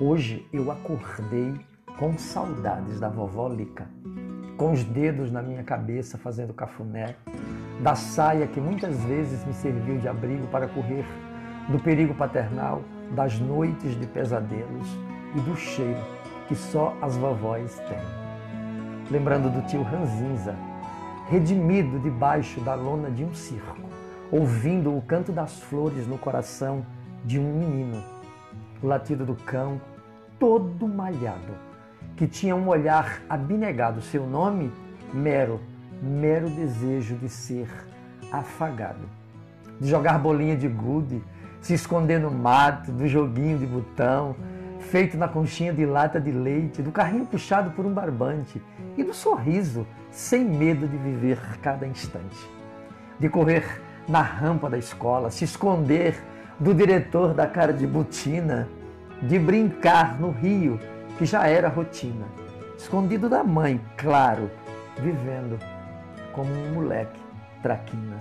Hoje eu acordei com saudades da vovó Lica, com os dedos na minha cabeça fazendo cafuné, da saia que muitas vezes me serviu de abrigo para correr do perigo paternal, das noites de pesadelos e do cheiro que só as vovós têm. Lembrando do tio Ranzinza, redimido debaixo da lona de um circo, ouvindo o canto das flores no coração de um menino, o latido do cão, todo malhado, que tinha um olhar abnegado. Seu nome, mero, mero desejo de ser afagado, de jogar bolinha de gude, se esconder no mato, do joguinho de botão, feito na conchinha de lata de leite, do carrinho puxado por um barbante e do sorriso, sem medo de viver cada instante, de correr na rampa da escola, se esconder do diretor da cara de botina, de brincar no rio, que já era rotina, escondido da mãe, claro, vivendo como um moleque traquina.